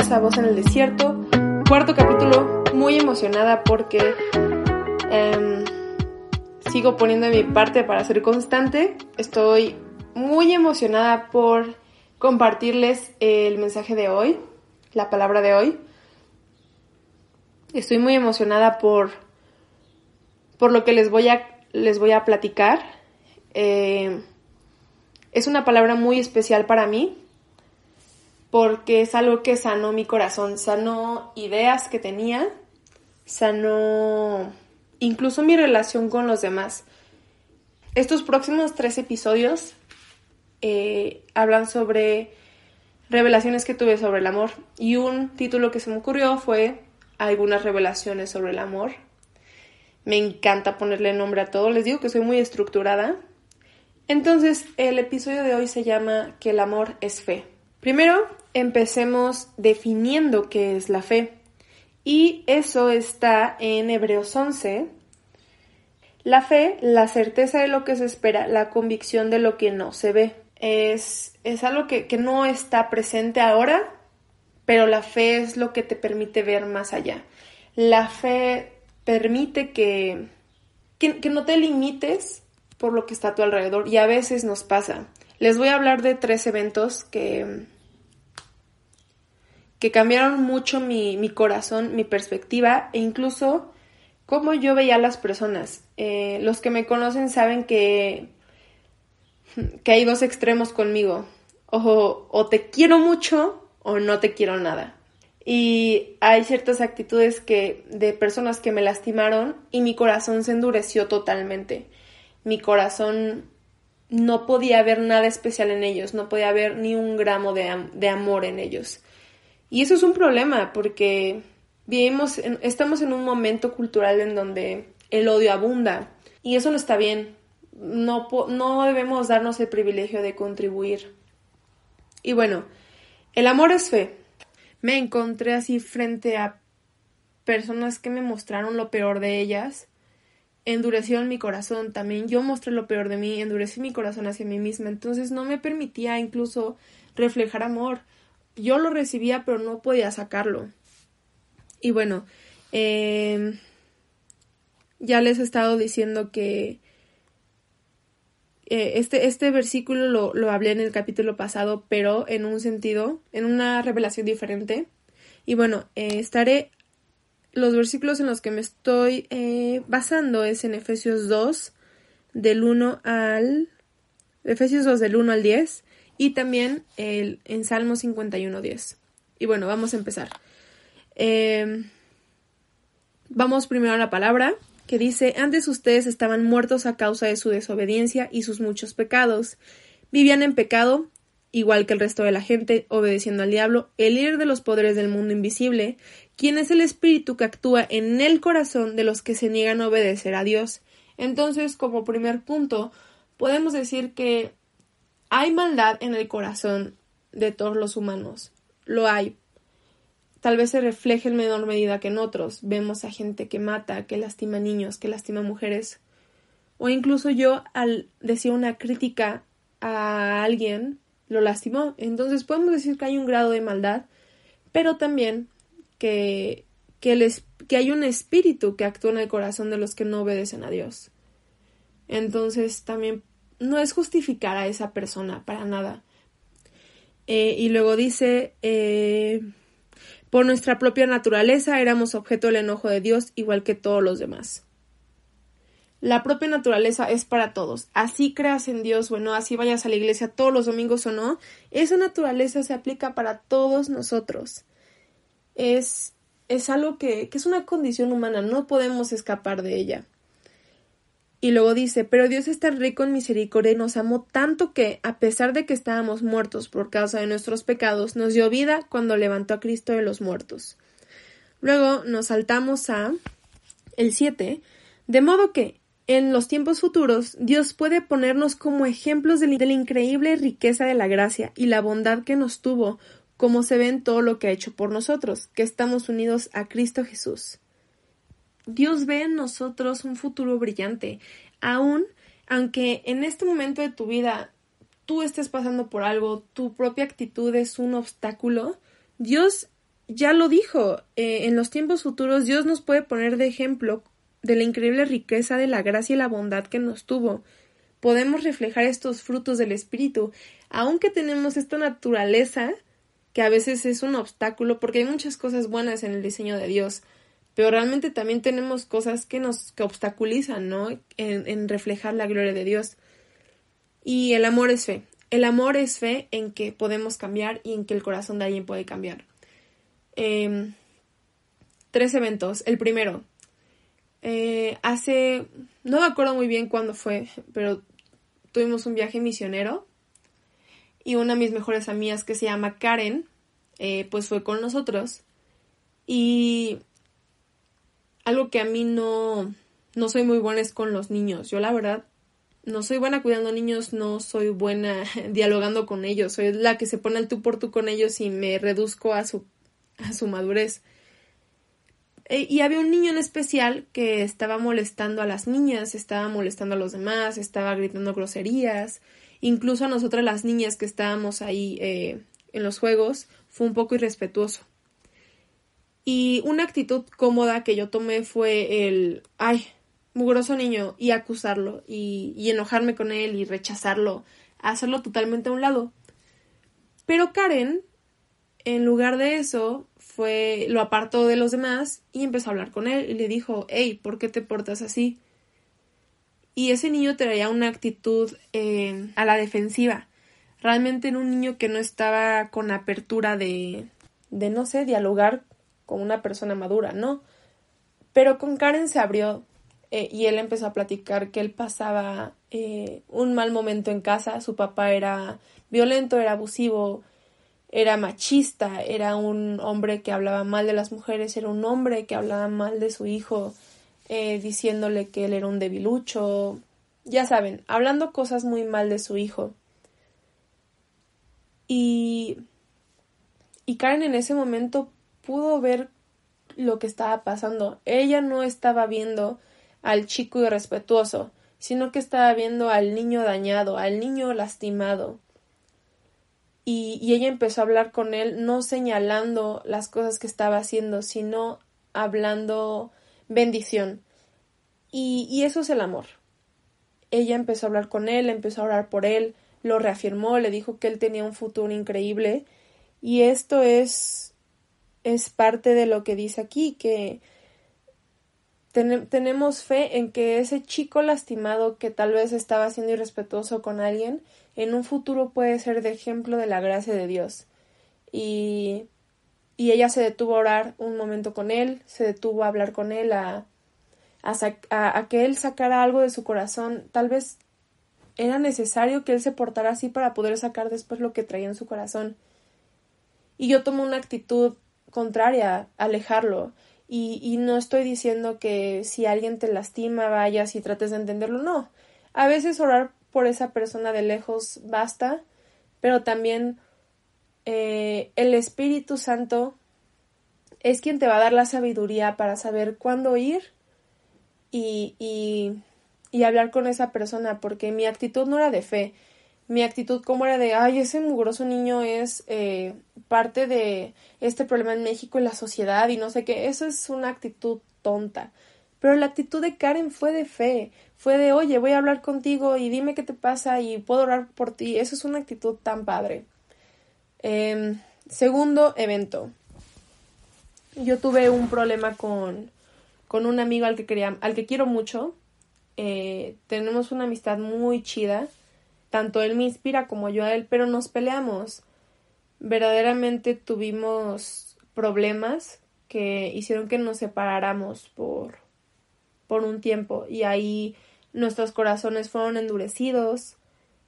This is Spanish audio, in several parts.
bienvenidos a Voz en el Desierto. Cuarto capítulo, muy emocionada porque em, sigo poniendo mi parte para ser constante. Estoy muy emocionada por compartirles el mensaje de hoy, la palabra de hoy. Estoy muy emocionada por, por lo que les voy a, les voy a platicar. Eh, es una palabra muy especial para mí porque es algo que sanó mi corazón, sanó ideas que tenía, sanó incluso mi relación con los demás. Estos próximos tres episodios eh, hablan sobre revelaciones que tuve sobre el amor y un título que se me ocurrió fue algunas revelaciones sobre el amor. Me encanta ponerle nombre a todo, les digo que soy muy estructurada. Entonces, el episodio de hoy se llama Que el amor es fe. Primero, empecemos definiendo qué es la fe. Y eso está en Hebreos 11. La fe, la certeza de lo que se espera, la convicción de lo que no se ve. Es, es algo que, que no está presente ahora, pero la fe es lo que te permite ver más allá. La fe permite que, que, que no te limites por lo que está a tu alrededor y a veces nos pasa. Les voy a hablar de tres eventos que, que cambiaron mucho mi, mi corazón, mi perspectiva e incluso cómo yo veía a las personas. Eh, los que me conocen saben que, que hay dos extremos conmigo. O, o te quiero mucho o no te quiero nada. Y hay ciertas actitudes que de personas que me lastimaron y mi corazón se endureció totalmente. Mi corazón no podía ver nada especial en ellos, no podía ver ni un gramo de, de amor en ellos. Y eso es un problema porque vivimos, en, estamos en un momento cultural en donde el odio abunda y eso no está bien. No, no debemos darnos el privilegio de contribuir. Y bueno, el amor es fe. Me encontré así frente a personas que me mostraron lo peor de ellas. Endurecieron mi corazón también. Yo mostré lo peor de mí, endurecí mi corazón hacia mí misma. Entonces no me permitía incluso reflejar amor yo lo recibía pero no podía sacarlo. Y bueno, eh, ya les he estado diciendo que eh, este, este versículo lo, lo, hablé en el capítulo pasado, pero en un sentido, en una revelación diferente. Y bueno, eh, estaré, los versículos en los que me estoy eh, basando es en Efesios 2, del 1 al... Efesios 2 del 1 al 10 y también el, en Salmo 51.10. Y bueno, vamos a empezar. Eh, vamos primero a la palabra que dice, antes ustedes estaban muertos a causa de su desobediencia y sus muchos pecados. Vivían en pecado, igual que el resto de la gente, obedeciendo al diablo, el líder de los poderes del mundo invisible, quien es el espíritu que actúa en el corazón de los que se niegan a obedecer a Dios. Entonces, como primer punto, podemos decir que hay maldad en el corazón de todos los humanos. Lo hay. Tal vez se refleje en menor medida que en otros. Vemos a gente que mata, que lastima niños, que lastima mujeres. O incluso yo, al decir una crítica a alguien, lo lastimó. Entonces podemos decir que hay un grado de maldad, pero también que, que, que hay un espíritu que actúa en el corazón de los que no obedecen a Dios. Entonces también no es justificar a esa persona para nada. Eh, y luego dice, eh, Por nuestra propia naturaleza éramos objeto del enojo de Dios igual que todos los demás. La propia naturaleza es para todos. Así creas en Dios o no, así vayas a la iglesia todos los domingos o no, esa naturaleza se aplica para todos nosotros. Es, es algo que, que es una condición humana, no podemos escapar de ella. Y luego dice, pero Dios está rico en misericordia y nos amó tanto que, a pesar de que estábamos muertos por causa de nuestros pecados, nos dio vida cuando levantó a Cristo de los muertos. Luego nos saltamos a el 7, de modo que, en los tiempos futuros, Dios puede ponernos como ejemplos de la increíble riqueza de la gracia y la bondad que nos tuvo, como se ve en todo lo que ha hecho por nosotros, que estamos unidos a Cristo Jesús. Dios ve en nosotros un futuro brillante, aun aunque en este momento de tu vida tú estés pasando por algo, tu propia actitud es un obstáculo, Dios ya lo dijo, eh, en los tiempos futuros Dios nos puede poner de ejemplo de la increíble riqueza de la gracia y la bondad que nos tuvo. Podemos reflejar estos frutos del Espíritu, aunque tenemos esta naturaleza que a veces es un obstáculo, porque hay muchas cosas buenas en el diseño de Dios pero realmente también tenemos cosas que nos que obstaculizan, ¿no? En, reflejar la gloria de Dios. Y el amor es fe. El amor es fe en que podemos cambiar y en que el corazón de alguien puede cambiar. Eh, tres eventos. El primero, eh, hace, no me acuerdo muy bien cuándo fue, pero tuvimos un viaje misionero y una de mis mejores amigas que se llama Karen, eh, pues fue con nosotros. Y algo que a mí no, no soy muy buena es con los niños. Yo la verdad no soy buena cuidando niños, no soy buena dialogando con ellos. Soy la que se pone el tú por tú con ellos y me reduzco a su, a su madurez. E, y había un niño en especial que estaba molestando a las niñas, estaba molestando a los demás, estaba gritando groserías. Incluso a nosotras las niñas que estábamos ahí eh, en los juegos, fue un poco irrespetuoso. Y una actitud cómoda que yo tomé fue el, ay, mugroso niño, y acusarlo, y, y enojarme con él, y rechazarlo, hacerlo totalmente a un lado. Pero Karen, en lugar de eso, fue, lo apartó de los demás y empezó a hablar con él y le dijo, hey, ¿por qué te portas así? Y ese niño traía una actitud eh, a la defensiva. Realmente era un niño que no estaba con apertura de, de, no sé, dialogar con una persona madura, ¿no? Pero con Karen se abrió eh, y él empezó a platicar que él pasaba eh, un mal momento en casa, su papá era violento, era abusivo, era machista, era un hombre que hablaba mal de las mujeres, era un hombre que hablaba mal de su hijo, eh, diciéndole que él era un debilucho, ya saben, hablando cosas muy mal de su hijo. Y, y Karen en ese momento pudo ver lo que estaba pasando. Ella no estaba viendo al chico irrespetuoso, sino que estaba viendo al niño dañado, al niño lastimado. Y, ella empezó a hablar con él, no señalando las cosas que estaba haciendo, sino hablando bendición. Y, y eso es el amor. Ella empezó a hablar con él, empezó a orar por él, lo reafirmó, le dijo que él tenía un futuro increíble. Y esto es es parte de lo que dice aquí, que tenemos fe en que ese chico lastimado que tal vez estaba siendo irrespetuoso con alguien, en un futuro puede ser de ejemplo de la gracia de Dios. Y, y ella se detuvo a orar un momento con él, se detuvo a hablar con él, a, a, a que él sacara algo de su corazón. Tal vez era necesario que él se portara así para poder sacar después lo que traía en su corazón. Y yo tomo una actitud contraria, alejarlo. Y, y no estoy diciendo que si alguien te lastima vayas y trates de entenderlo, no. A veces orar por esa persona de lejos basta, pero también eh, el Espíritu Santo es quien te va a dar la sabiduría para saber cuándo ir y, y, y hablar con esa persona, porque mi actitud no era de fe, mi actitud como era de, ay, ese mugroso niño es eh, parte de este problema en México y la sociedad y no sé qué, eso es una actitud tonta. Pero la actitud de Karen fue de fe, fue de, oye, voy a hablar contigo y dime qué te pasa y puedo orar por ti. Eso es una actitud tan padre. Em, segundo evento. yo tuve un problema con, con un amigo al que quería, al que quiero mucho. Eh, tenemos una amistad muy chida. Tanto él me inspira como yo a él, pero nos peleamos. Verdaderamente tuvimos problemas que hicieron que nos separáramos por, por un tiempo y ahí nuestros corazones fueron endurecidos.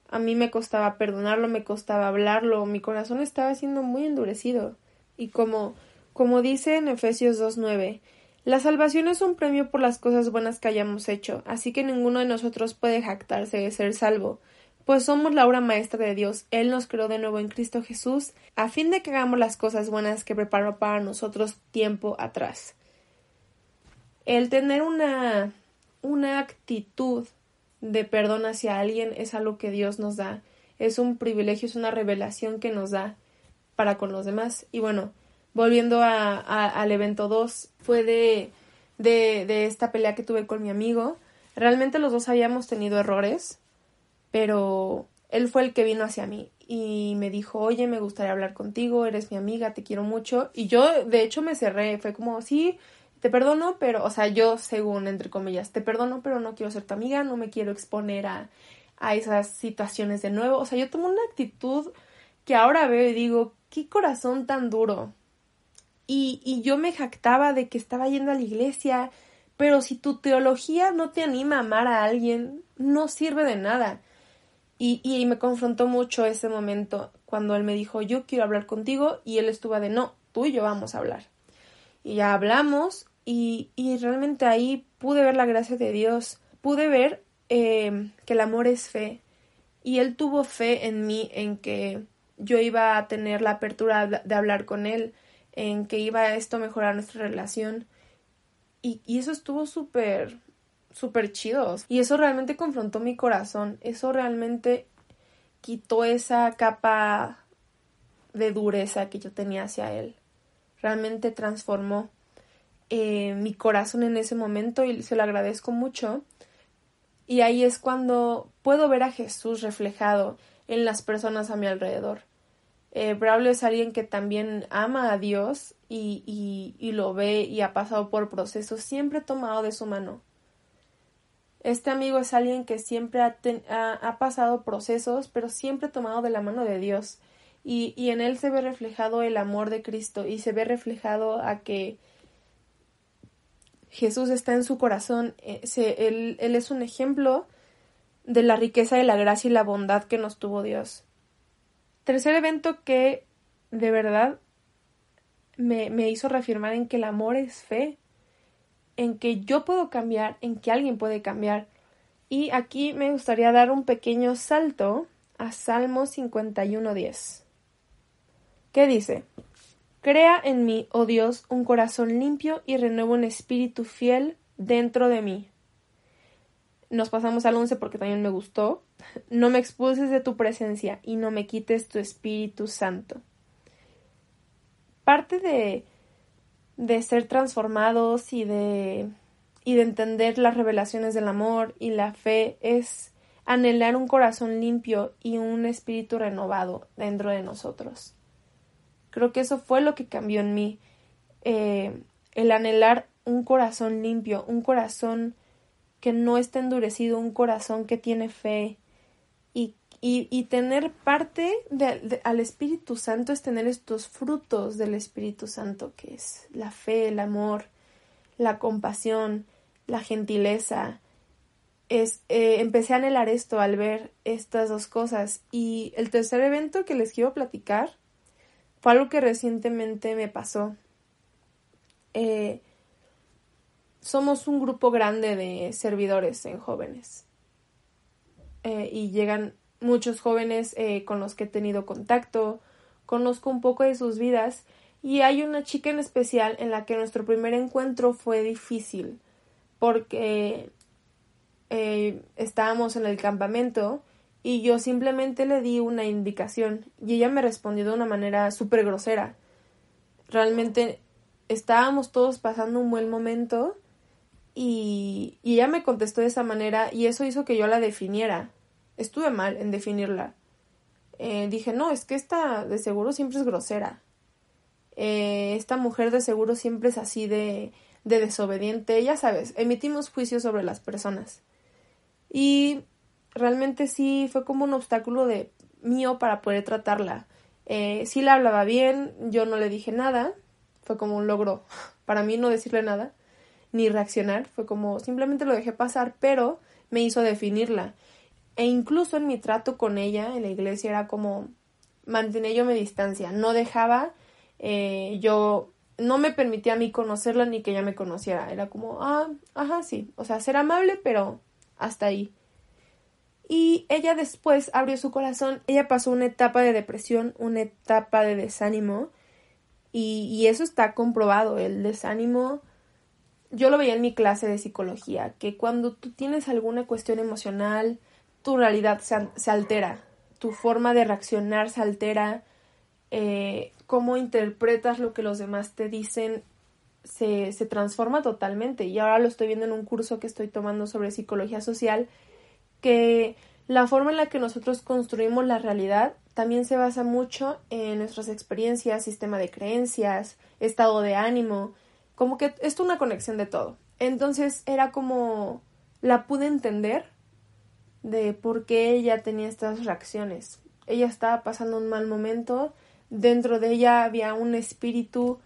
A mí me costaba perdonarlo, me costaba hablarlo, mi corazón estaba siendo muy endurecido. Y como, como dice en Efesios 2.9, la salvación es un premio por las cosas buenas que hayamos hecho, así que ninguno de nosotros puede jactarse de ser salvo, pues somos la obra maestra de Dios. Él nos creó de nuevo en Cristo Jesús, a fin de que hagamos las cosas buenas que preparó para nosotros tiempo atrás. El tener una, una actitud de perdón hacia alguien es algo que Dios nos da, es un privilegio, es una revelación que nos da para con los demás. Y bueno, volviendo al evento 2, fue de, de, de esta pelea que tuve con mi amigo. Realmente los dos habíamos tenido errores, pero él fue el que vino hacia mí y me dijo, oye, me gustaría hablar contigo, eres mi amiga, te quiero mucho. Y yo, de hecho, me cerré, fue como, sí, te perdono, pero, o sea, yo, según, entre comillas, te perdono, pero no quiero ser tu amiga, no me quiero exponer a, a esas situaciones de nuevo. O sea, yo tomo una actitud que ahora veo y digo, qué corazón tan duro. Y, y yo me jactaba de que estaba yendo a la iglesia, pero si tu teología no te anima a amar a alguien, no sirve de nada. Y, y me confrontó mucho ese momento cuando él me dijo, yo quiero hablar contigo, y él estuvo de, no, tú y yo vamos a hablar. Y ya hablamos, y, y realmente ahí pude ver la gracia de Dios, pude ver eh, que el amor es fe, y él tuvo fe en mí, en que yo iba a tener la apertura de hablar con él, en que iba esto a mejorar nuestra relación. Y, y eso estuvo súper, súper chido. Y eso realmente confrontó mi corazón. Eso realmente quitó esa capa de dureza que yo tenía hacia él. Realmente transformó eh, mi corazón en ese momento y se lo agradezco mucho. Y ahí es cuando puedo ver a Jesús reflejado en las personas a mi alrededor. Eh, Braulio es alguien que también ama a Dios y, y, y, lo ve y ha pasado por procesos siempre tomado de su mano. Este amigo es alguien que siempre ha, pasado procesos, pero siempre tomado de la mano de Dios. Y, en él se ve reflejado el amor de Cristo y se ve reflejado a que Jesús está en su corazón. Eh, él es un ejemplo de la riqueza de la gracia y la bondad que nos tuvo Dios. Tercer evento que de verdad me, me hizo reafirmar en que el amor es fe, en que yo puedo cambiar, en que alguien puede cambiar. Y aquí me gustaría dar un pequeño salto a Salmo 51.10. ¿Qué dice? Crea en mí, oh Dios, un corazón limpio y renueva un espíritu fiel dentro de mí. Nos pasamos al 11 porque también me gustó. No me expulses de tu presencia y no me quites tu Espíritu Santo. Parte de, de ser transformados y de, y de entender las revelaciones del amor y la fe es anhelar un corazón limpio y un espíritu renovado dentro de nosotros. Creo que eso fue lo que cambió en mí. Eh, el anhelar un corazón limpio, un corazón que no está endurecido, un corazón que tiene fe, y, y tener parte de, al Espíritu Santo es tener estos frutos del Espíritu Santo, que es la fe, el amor, la compasión, la gentileza. Es, eh, empecé a anhelar esto al ver estas dos cosas. Y el tercer evento que les quiero platicar fue algo que recientemente me pasó. Eh, somos un grupo grande de servidores en jóvenes. Eh, y llegan muchos jóvenes eh, con los que he tenido contacto, conozco un poco de sus vidas y hay una chica en especial en la que nuestro primer encuentro fue difícil porque eh, estábamos en el campamento y yo simplemente le di una indicación y ella me respondió de una manera súper grosera. Realmente estábamos todos pasando un buen momento y, y ella me contestó de esa manera y eso hizo que yo la definiera estuve mal en definirla. Eh, dije, no, es que esta de seguro siempre es grosera. eh, esta mujer de seguro siempre es así de, de desobediente, ya sabes, emitimos juicios sobre las personas. Y realmente sí fue como un obstáculo de mío para poder tratarla. Eh, sí la hablaba bien, yo no le dije nada, fue como un logro para mí no decirle nada, ni reaccionar, fue como simplemente lo dejé pasar, pero me hizo definirla. E incluso en mi trato con ella en la iglesia era como mantenía yo mi distancia, no dejaba eh, yo, no me permitía a mí conocerla ni que ella me conociera, era como, ah, ajá, sí, o sea, ser amable, pero hasta ahí. Y ella después abrió su corazón, ella pasó una etapa de depresión, una etapa de desánimo, y, y eso está comprobado, el desánimo, yo lo veía en mi clase de psicología, que cuando tú tienes alguna cuestión emocional, tu realidad se, se altera, tu forma de reaccionar se altera, eh, cómo interpretas lo que los demás te dicen se, se transforma totalmente. Y ahora lo estoy viendo en un curso que estoy tomando sobre psicología social, que la forma en la que nosotros construimos la realidad también se basa mucho en nuestras experiencias, sistema de creencias, estado de ánimo, como que es una conexión de todo. Entonces era como la pude entender de por qué ella tenía estas reacciones. Ella estaba pasando un mal momento, dentro de ella había un espíritu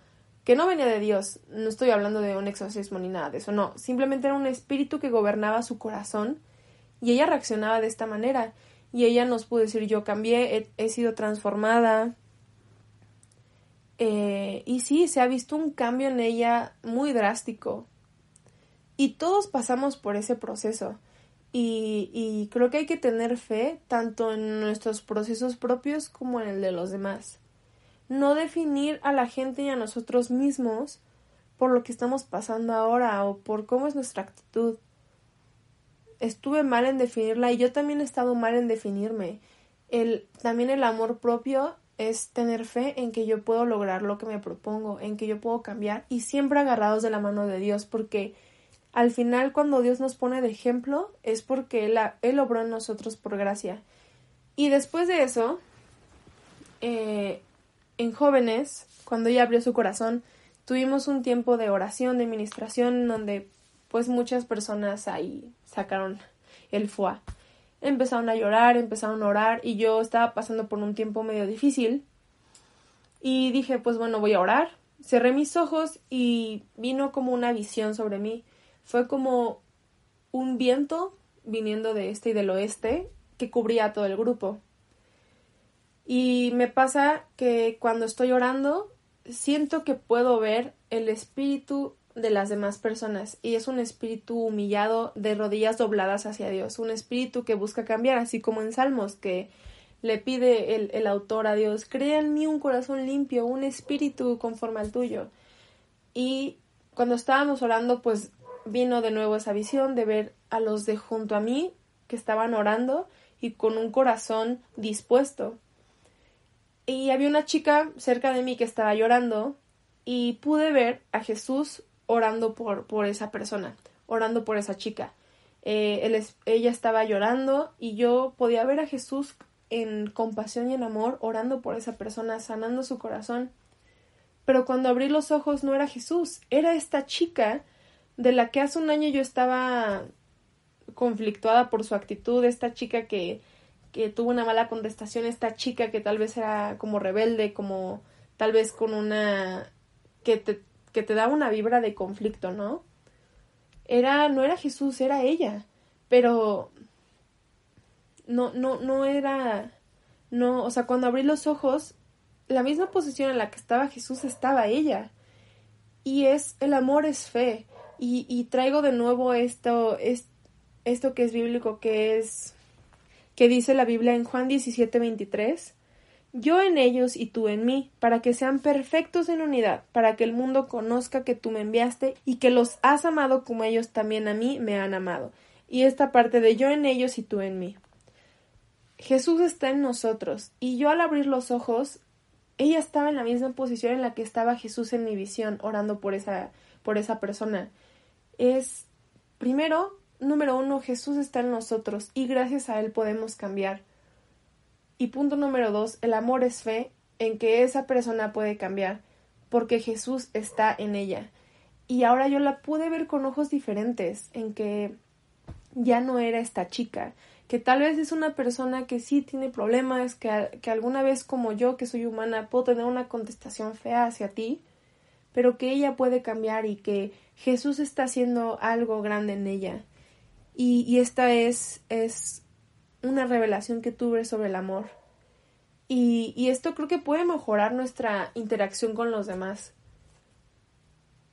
que no venía de Dios, no estoy hablando de un exorcismo ni nada de eso, no, simplemente era un espíritu que gobernaba su corazón y ella reaccionaba de esta manera. Y ella nos pudo decir, yo cambié, he, sido transformada. Eh, y sí, se ha visto un cambio en ella muy drástico. Y todos pasamos por ese proceso. Y, y creo que hay que tener fe tanto en nuestros procesos propios como en el de los demás. No definir a la gente y a nosotros mismos por lo que estamos pasando ahora o por cómo es nuestra actitud estuve mal en definirla y yo también he estado mal en definirme. El, también el amor propio es tener fe en que yo puedo lograr lo que me propongo, en que yo puedo cambiar y siempre agarrados de la mano de Dios porque al final cuando Dios nos pone de ejemplo es porque Él, él obró en nosotros por gracia. Y después de eso, eh, en jóvenes, cuando ella abrió su corazón, tuvimos un tiempo de oración, de ministración, donde pues muchas personas ahí sacaron el foie. Empezaron a llorar, empezaron a orar y yo estaba pasando por un tiempo medio difícil y dije, pues bueno, voy a orar. Cerré mis ojos y vino como una visión sobre mí. Fue como un viento viniendo de este y del oeste que cubría todo el grupo. Y me pasa que cuando estoy orando, siento que puedo ver el espíritu de las demás personas y es un espíritu humillado de rodillas dobladas hacia Dios, un espíritu que busca cambiar, así como en Salmos que le pide el, el autor a Dios, crea en mí un corazón limpio, un espíritu conforme al tuyo. Y cuando estábamos orando, pues vino de nuevo esa visión de ver a los de junto a mí que estaban orando y con un corazón dispuesto. Y había una chica cerca de mí que estaba llorando y pude ver a Jesús orando por, por esa persona, orando por esa chica. Eh, ella estaba llorando y yo podía ver a Jesús en compasión y en amor orando por esa persona, sanando su corazón. Pero cuando abrí los ojos no era Jesús, era esta chica de la que hace un año yo estaba conflictuada por su actitud, esta chica que, que tuvo una mala contestación, esta chica que tal vez era como rebelde, como tal vez con una que te que te da una vibra de conflicto, ¿no? Era, no era Jesús, era ella, pero no, no, no era, no, o sea, cuando abrí los ojos, la misma posición en la que estaba Jesús estaba ella. Y es, el amor es fe. Y, traigo de nuevo esto, es, esto que es bíblico, que es, que dice la Biblia en Juan 17, 23 yo en ellos y tú en mí, para que sean perfectos en unidad, para que el mundo conozca que tú me enviaste y que los has amado como ellos también a mí me han amado. Y esta parte de yo en ellos y tú en mí. Jesús está en nosotros y yo al abrir los ojos, ella estaba en la misma posición en la que estaba Jesús en mi visión, orando por esa, por esa persona. Es, primero, número uno, Jesús está en nosotros y gracias a Él podemos cambiar. Y punto número dos, el amor es fe en que esa persona puede cambiar. porque Jesús está en ella. Y ahora yo la pude ver con ojos diferentes, en que ya no era esta chica, que tal vez es una persona que sí tiene problemas, que, que alguna vez como yo, que soy humana, puedo tener una contestación fea hacia ti, pero que ella puede cambiar y que Jesús está haciendo algo grande en ella. Y, y esta es, es una revelación que tuve sobre el amor. Y, y, esto creo que puede mejorar nuestra interacción con los demás.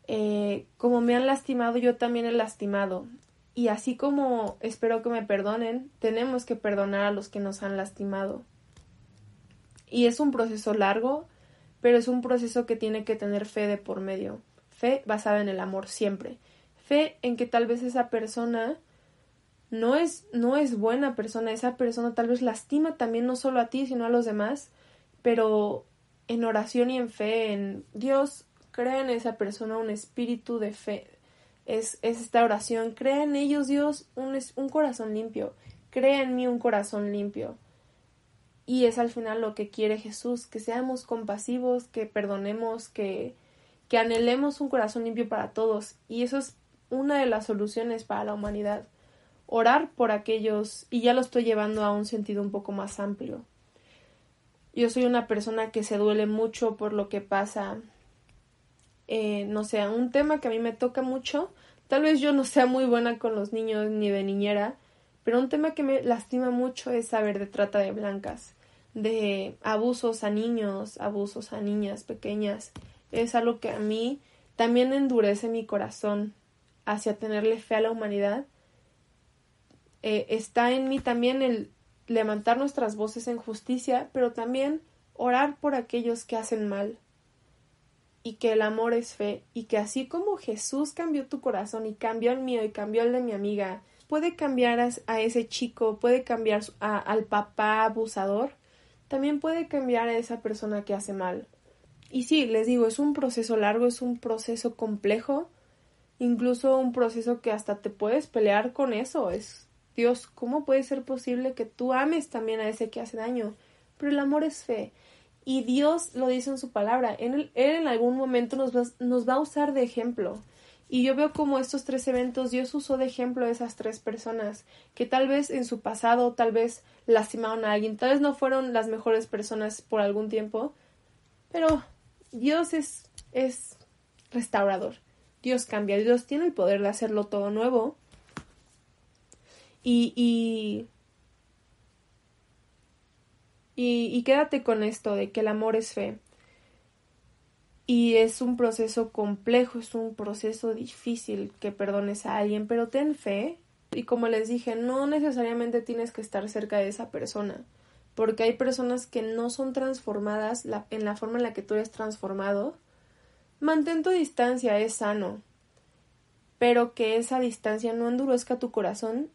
Eh, como me han lastimado, yo también he lastimado. Y así como espero que me perdonen, tenemos que perdonar a los que nos han lastimado. Y es un proceso largo, pero es un proceso que tiene que tener fe de por medio. Fe basada en el amor siempre. Fe en que tal vez esa persona no es, no es buena persona, esa persona tal vez lastima también no solo a ti, sino a los demás, pero en oración y en fe, en Dios, crea en esa persona un espíritu de fe. Es, es esta oración, crea en ellos Dios un, un corazón limpio, crea en mí un corazón limpio. Y es al final lo que quiere Jesús, que seamos compasivos, que perdonemos, que, que anhelemos un corazón limpio para todos. Y eso es una de las soluciones para la humanidad orar por aquellos y ya lo estoy llevando a un sentido un poco más amplio. Yo soy una persona que se duele mucho por lo que pasa, eh, no sé, un tema que a mí me toca mucho. Tal vez yo no sea muy buena con los niños ni de niñera, pero un tema que me lastima mucho es saber de trata de blancas, de abusos a niños, abusos a niñas pequeñas. Es algo que a mí también endurece mi corazón hacia tenerle fe a la humanidad eh, está en mí también el levantar nuestras voces en justicia, pero también orar por aquellos que hacen mal. Y que el amor es fe, y que así como Jesús cambió tu corazón y cambió el mío y cambió el de mi amiga, puede cambiar a, ese chico, puede cambiar al papá abusador, también puede cambiar a esa persona que hace mal. Y sí, les digo, es un proceso largo, es un proceso complejo, incluso un proceso que hasta te puedes pelear con eso, es Dios, ¿cómo puede ser posible que tú ames también a ese que hace daño? Pero el amor es fe. Y Dios lo dice en su palabra. Él, en algún momento nos va, a usar de ejemplo. Y yo veo como estos tres eventos Dios usó de ejemplo a esas tres personas que tal vez en su pasado, tal vez lastimaron a alguien, tal vez no fueron las mejores personas por algún tiempo, pero Dios es, es restaurador. Dios cambia, Dios tiene el poder de hacerlo todo nuevo y, y, y, quédate con esto de que el amor es fe. Y es un proceso complejo, es un proceso difícil que perdones a alguien, pero ten fe. Y como les dije, no necesariamente tienes que estar cerca de esa persona, porque hay personas que no son transformadas en la forma en la que tú eres transformado. Mantén tu distancia, es sano, pero que esa distancia no endurezca tu corazón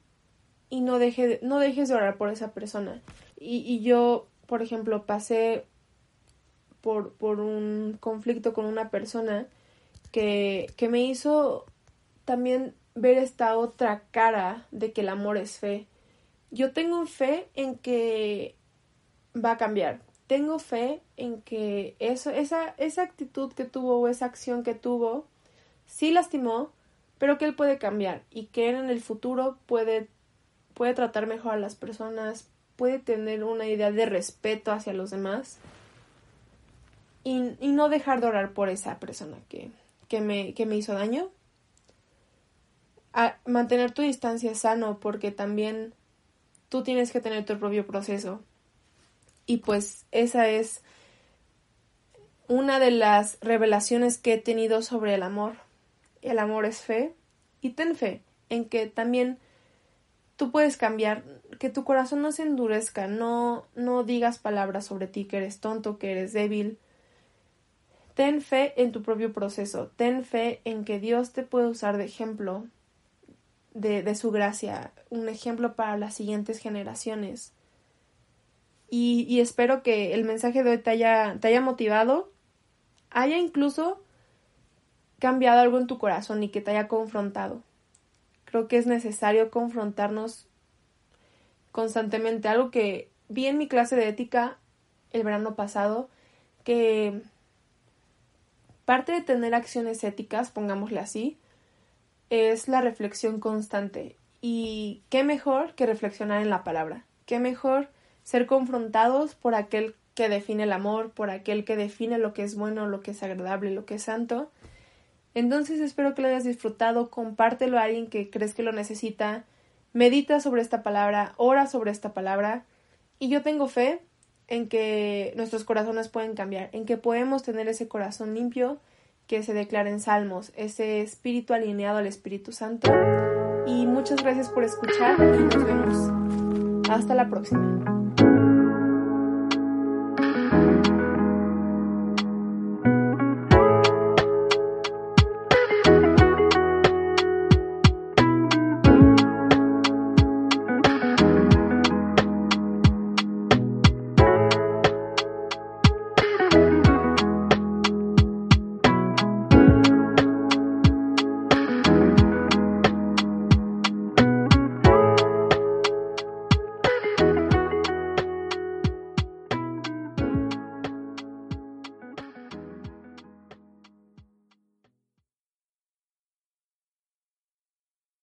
y no, deje, no dejes de orar por esa persona. Y, yo, por ejemplo, pasé por, por, un conflicto con una persona que, que me hizo también ver esta otra cara de que el amor es fe. Yo tengo fe en que va a cambiar. Tengo fe en que eso, esa, esa actitud que tuvo o esa acción que tuvo sí lastimó, pero que él puede cambiar y que él en el futuro puede puede tratar mejor a las personas, puede tener una idea de respeto hacia los demás y, y no dejar de orar por esa persona que, que, me, que me hizo daño. Mantener tu distancia sano porque también tú tienes que tener tu propio proceso. Y pues esa es una de las revelaciones que he tenido sobre el amor. El amor es fe y ten fe en que también tú puedes cambiar, que tu corazón no se endurezca, no, no digas palabras sobre ti que eres tonto, que eres débil. Ten fe en tu propio proceso, ten fe en que Dios te puede usar de ejemplo de, de su gracia, un ejemplo para las siguientes generaciones. Y, y, espero que el mensaje de hoy te haya, te haya motivado, haya incluso cambiado algo en tu corazón y que te haya confrontado. Creo que es necesario confrontarnos constantemente. Algo que vi en mi clase de ética el verano pasado, que, parte de tener acciones éticas, pongámosle así, es la reflexión constante. Y qué mejor que reflexionar en la palabra. Qué mejor ser confrontados por aquel que define el amor, por aquel que define lo que es bueno, lo que es agradable, lo que es santo. Entonces espero que lo hayas disfrutado, compártelo a alguien que crees que lo necesita, medita sobre esta palabra, ora sobre esta palabra y yo tengo fe en que nuestros corazones pueden cambiar, en que podemos tener ese corazón limpio que se declara en Salmos, ese espíritu alineado al Espíritu Santo. Y muchas gracias por escuchar y nos vemos. Hasta la próxima.